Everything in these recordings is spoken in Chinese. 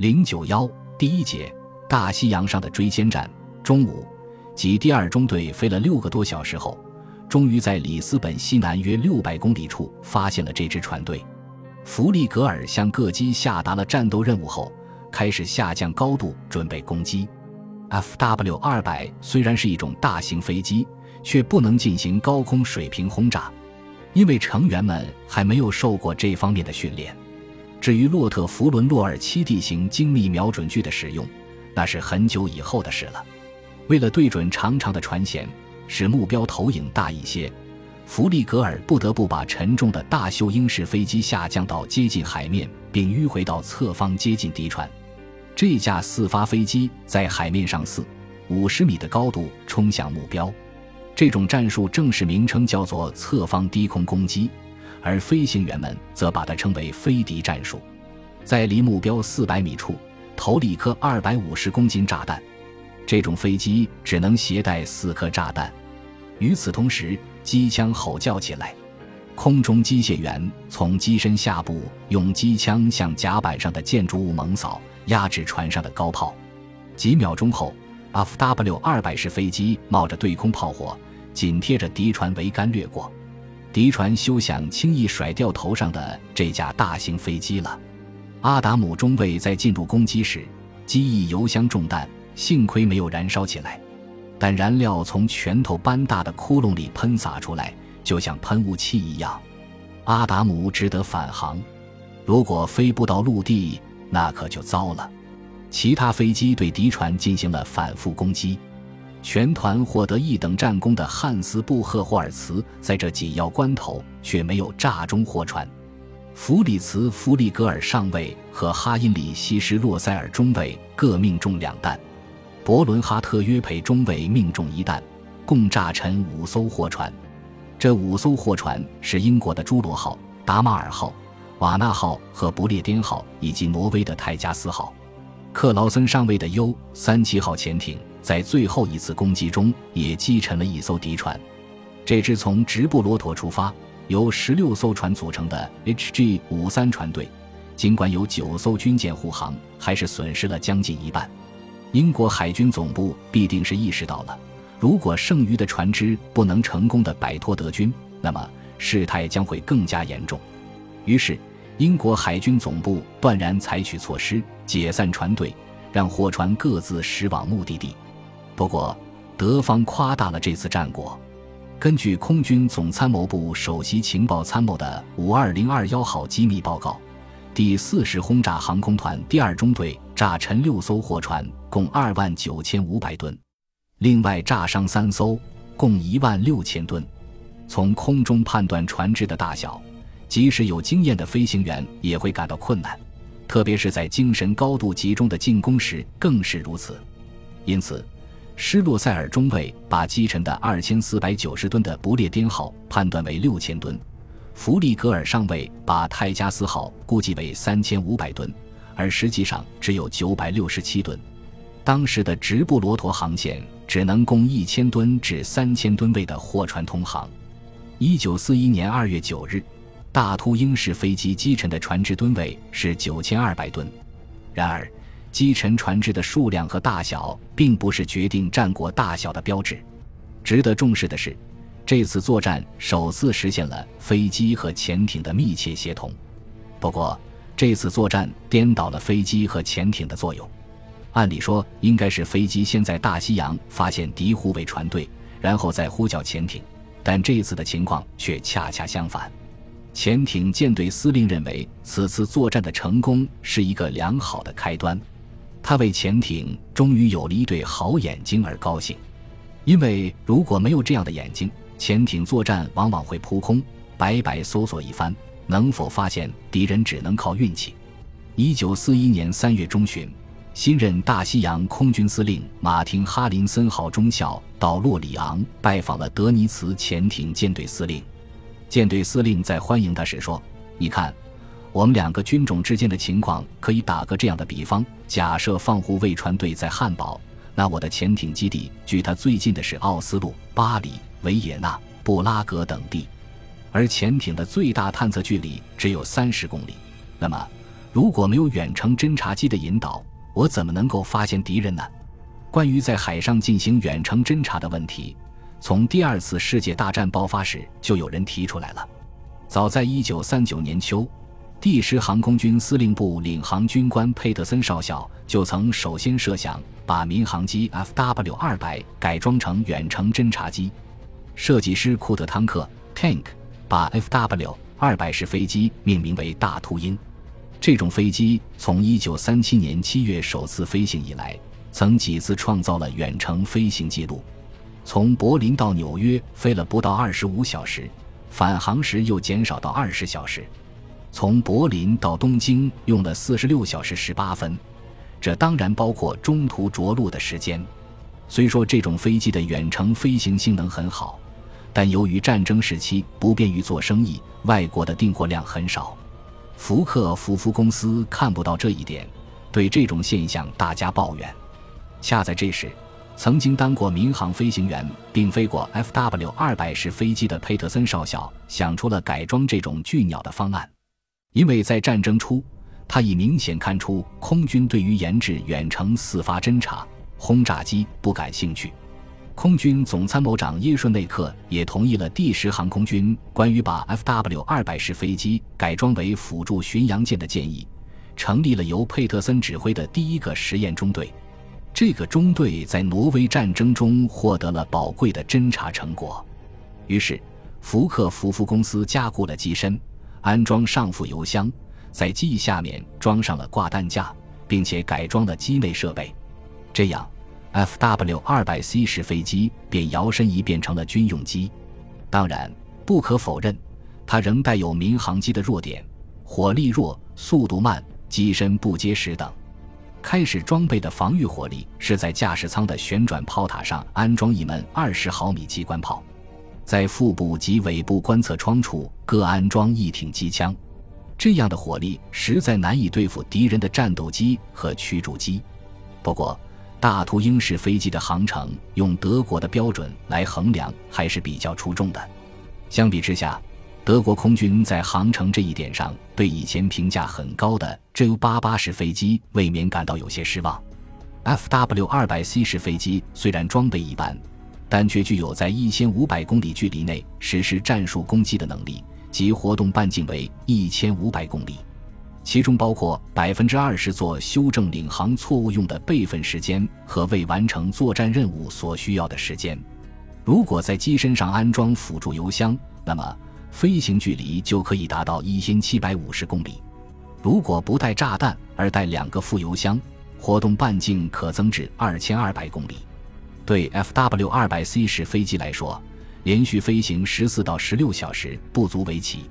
零九幺第一节大西洋上的追歼战。中午，即第二中队飞了六个多小时后，终于在里斯本西南约六百公里处发现了这支船队。弗利格尔向各机下达了战斗任务后，开始下降高度准备攻击。Fw 二百虽然是一种大型飞机，却不能进行高空水平轰炸，因为成员们还没有受过这方面的训练。至于洛特弗伦洛尔七地形精密瞄准具的使用，那是很久以后的事了。为了对准长长的船舷，使目标投影大一些，弗利格尔不得不把沉重的大秀英式飞机下降到接近海面，并迂回到侧方接近敌船。这架四发飞机在海面上四五十米的高度冲向目标，这种战术正式名称叫做侧方低空攻击。而飞行员们则把它称为飞敌战术，在离目标四百米处投了一颗二百五十公斤炸弹。这种飞机只能携带四颗炸弹。与此同时，机枪吼叫起来，空中机械员从机身下部用机枪向甲板上的建筑物猛扫，压制船上的高炮。几秒钟后，Fw 二百式飞机冒着对空炮火，紧贴着敌船桅杆掠过。敌船休想轻易甩掉头上的这架大型飞机了。阿达姆中尉在进入攻击时，机翼油箱中弹，幸亏没有燃烧起来，但燃料从拳头般大的窟窿里喷洒出来，就像喷雾器一样。阿达姆只得返航。如果飞不到陆地，那可就糟了。其他飞机对敌船进行了反复攻击。全团获得一等战功的汉斯·布赫霍尔茨，在这紧要关头却没有炸中货船。弗里茨·弗利格尔上尉和哈因里希·施洛塞尔中尉各命中两弹，伯伦哈特·约培中尉命中一弹，共炸沉五艘货船。这五艘货船是英国的“朱罗号”、“达马尔号”、“瓦纳号”和“不列颠号”，以及挪威的“泰加斯号”。克劳森上尉的 U 三七号潜艇。在最后一次攻击中，也击沉了一艘敌船。这支从直布罗陀出发、由十六艘船组成的 HG 五三船队，尽管有九艘军舰护航，还是损失了将近一半。英国海军总部必定是意识到了，如果剩余的船只不能成功的摆脱德军，那么事态将会更加严重。于是，英国海军总部断然采取措施，解散船队，让货船各自驶往目的地。不过，德方夸大了这次战果。根据空军总参谋部首席情报参谋的五二零二幺号机密报告，第四十轰炸航空团第二中队炸沉六艘货船，共二万九千五百吨；另外炸伤三艘，共一万六千吨。从空中判断船只的大小，即使有经验的飞行员也会感到困难，特别是在精神高度集中的进攻时更是如此。因此。施洛塞尔中尉把击沉的二千四百九十吨的不列颠号判断为六千吨，弗利格尔上尉把泰加斯号估计为三千五百吨，而实际上只有九百六十七吨。当时的直布罗陀航线只能供一千吨至三千吨位的货船通航。一九四一年二月九日，大秃鹰式飞机击沉的船只吨位是九千二百吨。然而。击沉船只的数量和大小，并不是决定战果大小的标志。值得重视的是，这次作战首次实现了飞机和潜艇的密切协同。不过，这次作战颠倒了飞机和潜艇的作用。按理说，应该是飞机先在大西洋发现敌护卫船队，然后再呼叫潜艇。但这次的情况却恰恰相反。潜艇舰队司令认为，此次作战的成功是一个良好的开端。他为潜艇终于有了一对好眼睛而高兴，因为如果没有这样的眼睛，潜艇作战往往会扑空，白白搜索一番，能否发现敌人只能靠运气。一九四一年三月中旬，新任大西洋空军司令马丁·哈林森号中校到洛里昂拜访了德尼茨潜艇舰队司令。舰队司令在欢迎他时说：“你看。”我们两个军种之间的情况，可以打个这样的比方：假设放护卫船队在汉堡，那我的潜艇基地距它最近的是奥斯陆、巴黎、维也纳、布拉格等地，而潜艇的最大探测距离只有三十公里。那么，如果没有远程侦察机的引导，我怎么能够发现敌人呢？关于在海上进行远程侦察的问题，从第二次世界大战爆发时就有人提出来了。早在1939年秋，第十航空军司令部领航军官佩特森少校就曾首先设想把民航机 FW-200 改装成远程侦察机。设计师库特汤克 （Tank） 把 FW-200 式飞机命名为“大秃鹰”。这种飞机从1937年7月首次飞行以来，曾几次创造了远程飞行记录。从柏林到纽约飞了不到25小时，返航时又减少到20小时。从柏林到东京用了46小时18分，这当然包括中途着陆的时间。虽说这种飞机的远程飞行性能很好，但由于战争时期不便于做生意，外国的订货量很少。福克福夫公司看不到这一点，对这种现象大加抱怨。恰在这时，曾经当过民航飞行员并飞过 FW 二百式飞机的佩特森少校想出了改装这种巨鸟的方案。因为在战争初，他已明显看出空军对于研制远程四发侦察轰炸机不感兴趣。空军总参谋长耶顺内克也同意了第十航空军关于把 FW 二百式飞机改装为辅助巡洋舰的建议，成立了由佩特森指挥的第一个实验中队。这个中队在挪威战争中获得了宝贵的侦察成果。于是，福克福夫公司加固了机身，安装上副油箱，在机翼下面装上了挂弹架，并且改装了机内设备。这样。FW 二百 C 式飞机便摇身一变成了军用机。当然，不可否认，它仍带有民航机的弱点：火力弱、速度慢、机身不结实等。开始装备的防御火力是在驾驶舱的旋转炮塔上安装一门二十毫米机关炮，在腹部及尾部观测窗处各安装一挺机枪。这样的火力实在难以对付敌人的战斗机和驱逐机。不过，大秃鹰式飞机的航程用德国的标准来衡量还是比较出众的。相比之下，德国空军在航程这一点上对以前评价很高的 Ju-88 式飞机未免感到有些失望。Fw-200C 式飞机虽然装备一般，但却具有在1500公里距离内实施战术攻击的能力，即活动半径为1500公里。其中包括百分之二十做修正领航错误用的备份时间和未完成作战任务所需要的时间。如果在机身上安装辅助油箱，那么飞行距离就可以达到一千七百五十公里。如果不带炸弹而带两个副油箱，活动半径可增至二千二百公里。对 Fw 二百 C 式飞机来说，连续飞行十四到十六小时不足为奇。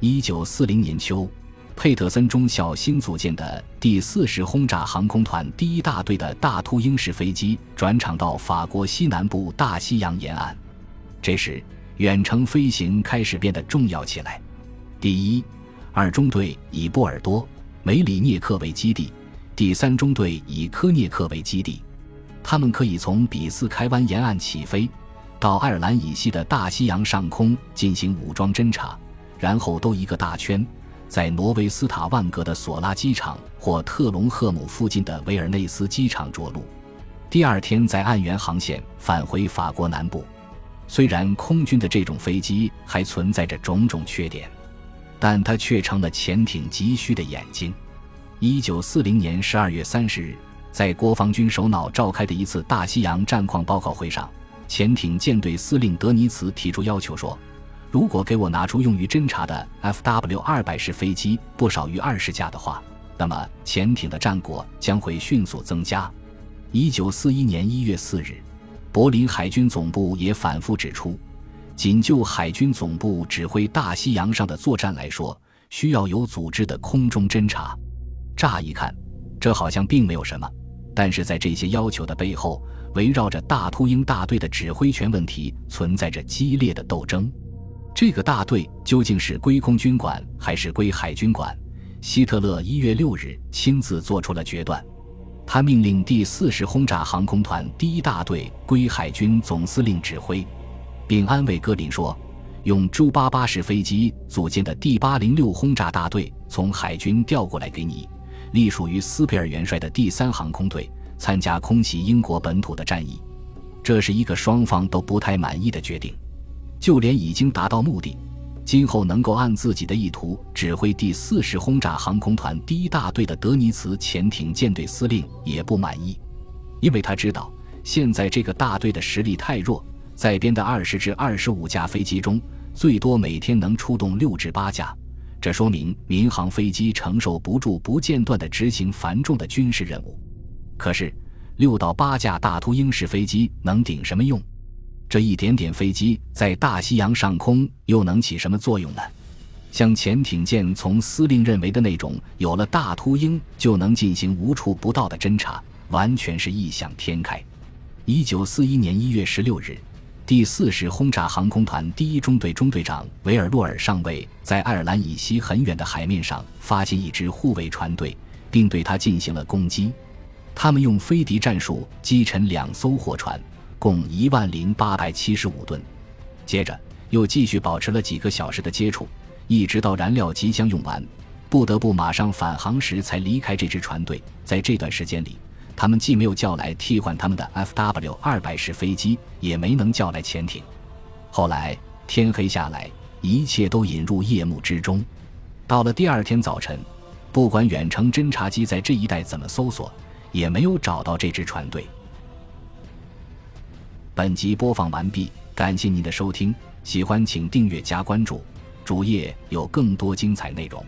一九四零年秋。佩特森中校新组建的第四十轰炸航空团第一大队的大秃鹰式飞机转场到法国西南部大西洋沿岸。这时，远程飞行开始变得重要起来。第一、二中队以波尔多、梅里涅克为基地，第三中队以科涅克为基地。他们可以从比斯开湾沿岸起飞，到爱尔兰以西的大西洋上空进行武装侦察，然后兜一个大圈。在挪威斯塔万格的索拉机场或特隆赫姆附近的维尔内斯机场着陆，第二天在岸源航线返回法国南部。虽然空军的这种飞机还存在着种种缺点，但它却成了潜艇急需的眼睛。一九四零年十二月三十日，在国防军首脑召开的一次大西洋战况报告会上，潜艇舰队司令德尼茨提出要求说。如果给我拿出用于侦察的 Fw 二百式飞机不少于二十架的话，那么潜艇的战果将会迅速增加。一九四一年一月四日，柏林海军总部也反复指出，仅就海军总部指挥大西洋上的作战来说，需要有组织的空中侦察。乍一看，这好像并没有什么，但是在这些要求的背后，围绕着大秃鹰大队的指挥权问题，存在着激烈的斗争。这个大队究竟是归空军管还是归海军管？希特勒一月六日亲自做出了决断，他命令第四十轰炸航空团第一大队归海军总司令指挥，并安慰戈林说：“用朱八八式飞机组建的第八零六轰炸大队从海军调过来给你，隶属于斯佩尔元帅的第三航空队，参加空袭英国本土的战役。这是一个双方都不太满意的决定，就连已经达到目的。今后能够按自己的意图指挥第四十轰炸航空团第一大队的德尼茨潜艇舰队司令也不满意，因为他知道现在这个大队的实力太弱，在编的二十至二十五架飞机中，最多每天能出动六至八架，这说明民航飞机承受不住不间断地执行繁重的军事任务。可是，六到八架大秃鹰式飞机能顶什么用？这一点点飞机在大西洋上空又能起什么作用呢？像潜艇舰从司令认为的那种，有了大秃鹰就能进行无处不到的侦察，完全是异想天开。一九四一年一月十六日，第四十轰炸航空团第一中队中队长维尔洛尔上尉在爱尔兰以西很远的海面上发现一支护卫船队，并对他进行了攻击。他们用飞敌战术击沉两艘货船。共一万零八百七十五吨，接着又继续保持了几个小时的接触，一直到燃料即将用完，不得不马上返航时才离开这支船队。在这段时间里，他们既没有叫来替换他们的 Fw 二百式飞机，也没能叫来潜艇。后来天黑下来，一切都引入夜幕之中。到了第二天早晨，不管远程侦察机在这一带怎么搜索，也没有找到这支船队。本集播放完毕，感谢您的收听，喜欢请订阅加关注，主页有更多精彩内容。